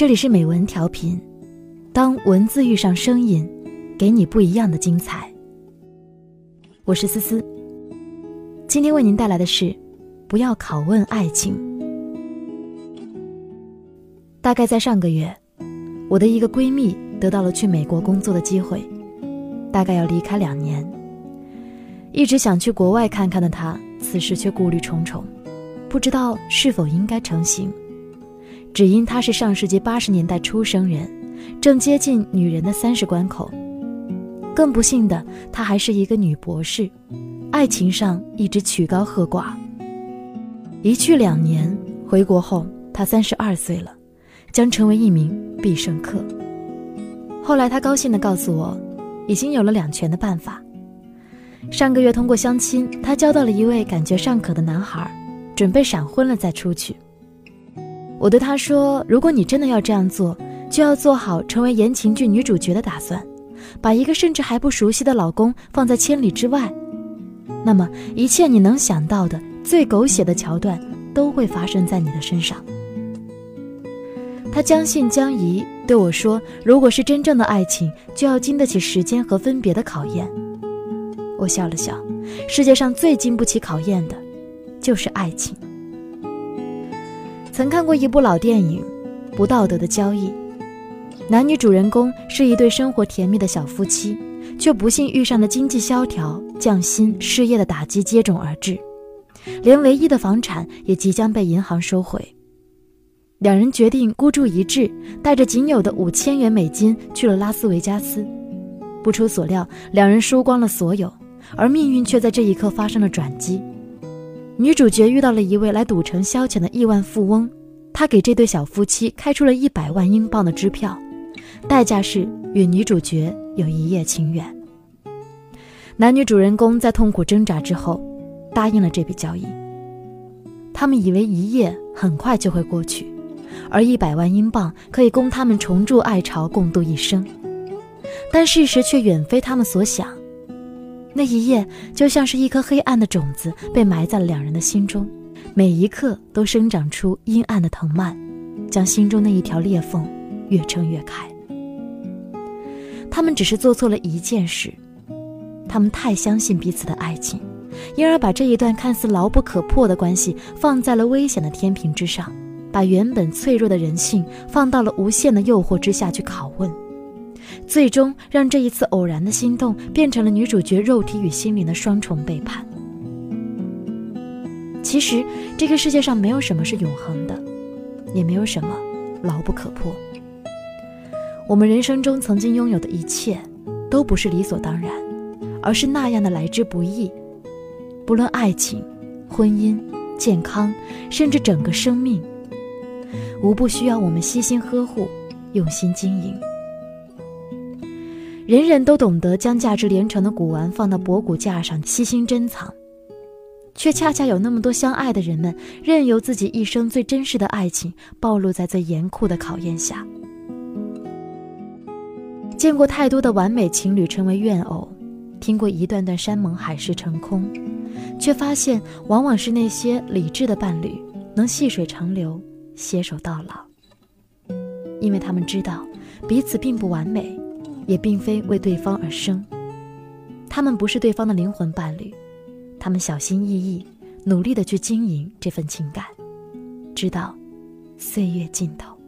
这里是美文调频，当文字遇上声音，给你不一样的精彩。我是思思，今天为您带来的是：不要拷问爱情。大概在上个月，我的一个闺蜜得到了去美国工作的机会，大概要离开两年。一直想去国外看看的她，此时却顾虑重重，不知道是否应该成行。只因她是上世纪八十年代出生人，正接近女人的三十关口。更不幸的，她还是一个女博士，爱情上一直曲高和寡。一去两年，回国后她三十二岁了，将成为一名必胜客。后来她高兴地告诉我，已经有了两全的办法。上个月通过相亲，她交到了一位感觉尚可的男孩，准备闪婚了再出去。我对他说：“如果你真的要这样做，就要做好成为言情剧女主角的打算，把一个甚至还不熟悉的老公放在千里之外，那么一切你能想到的最狗血的桥段都会发生在你的身上。”他将信将疑对我说：“如果是真正的爱情，就要经得起时间和分别的考验。”我笑了笑：“世界上最经不起考验的，就是爱情。”曾看过一部老电影《不道德的交易》，男女主人公是一对生活甜蜜的小夫妻，却不幸遇上了经济萧条、降薪、失业的打击接踵而至，连唯一的房产也即将被银行收回。两人决定孤注一掷，带着仅有的五千元美金去了拉斯维加斯。不出所料，两人输光了所有，而命运却在这一刻发生了转机。女主角遇到了一位来赌城消遣的亿万富翁，他给这对小夫妻开出了一百万英镑的支票，代价是与女主角有一夜情缘。男女主人公在痛苦挣扎之后，答应了这笔交易。他们以为一夜很快就会过去，而一百万英镑可以供他们重铸爱巢，共度一生。但事实却远非他们所想。那一夜就像是一颗黑暗的种子被埋在了两人的心中，每一刻都生长出阴暗的藤蔓，将心中那一条裂缝越撑越开。他们只是做错了一件事，他们太相信彼此的爱情，因而把这一段看似牢不可破的关系放在了危险的天平之上，把原本脆弱的人性放到了无限的诱惑之下去拷问。最终让这一次偶然的心动变成了女主角肉体与心灵的双重背叛。其实，这个世界上没有什么是永恒的，也没有什么牢不可破。我们人生中曾经拥有的一切，都不是理所当然，而是那样的来之不易。不论爱情、婚姻、健康，甚至整个生命，无不需要我们悉心呵护、用心经营。人人都懂得将价值连城的古玩放到博古架上悉心珍藏，却恰恰有那么多相爱的人们任由自己一生最真实的爱情暴露在最严酷的考验下。见过太多的完美情侣成为怨偶，听过一段段山盟海誓成空，却发现往往是那些理智的伴侣能细水长流，携手到老，因为他们知道彼此并不完美。也并非为对方而生，他们不是对方的灵魂伴侣，他们小心翼翼、努力的去经营这份情感，直到岁月尽头。